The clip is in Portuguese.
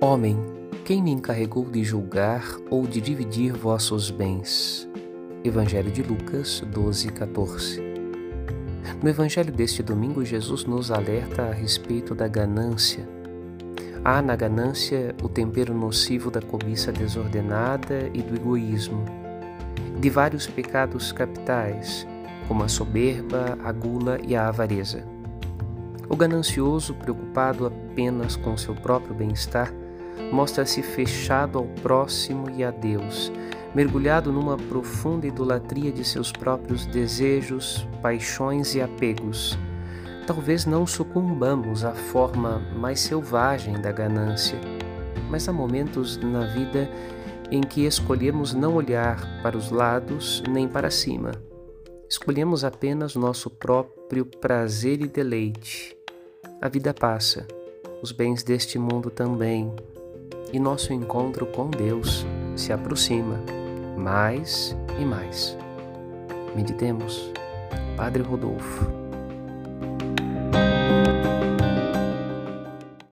Homem, quem me encarregou de julgar ou de dividir vossos bens? Evangelho de Lucas 12, 14. No Evangelho deste domingo, Jesus nos alerta a respeito da ganância. Há na ganância o tempero nocivo da cobiça desordenada e do egoísmo, de vários pecados capitais, como a soberba, a gula e a avareza. O ganancioso, preocupado apenas com seu próprio bem-estar, mostra-se fechado ao próximo e a Deus, mergulhado numa profunda idolatria de seus próprios desejos, paixões e apegos. Talvez não sucumbamos à forma mais selvagem da ganância, mas há momentos na vida em que escolhemos não olhar para os lados nem para cima. Escolhemos apenas nosso próprio prazer e deleite. A vida passa, os bens deste mundo também, e nosso encontro com Deus se aproxima mais e mais. Meditemos. Padre Rodolfo.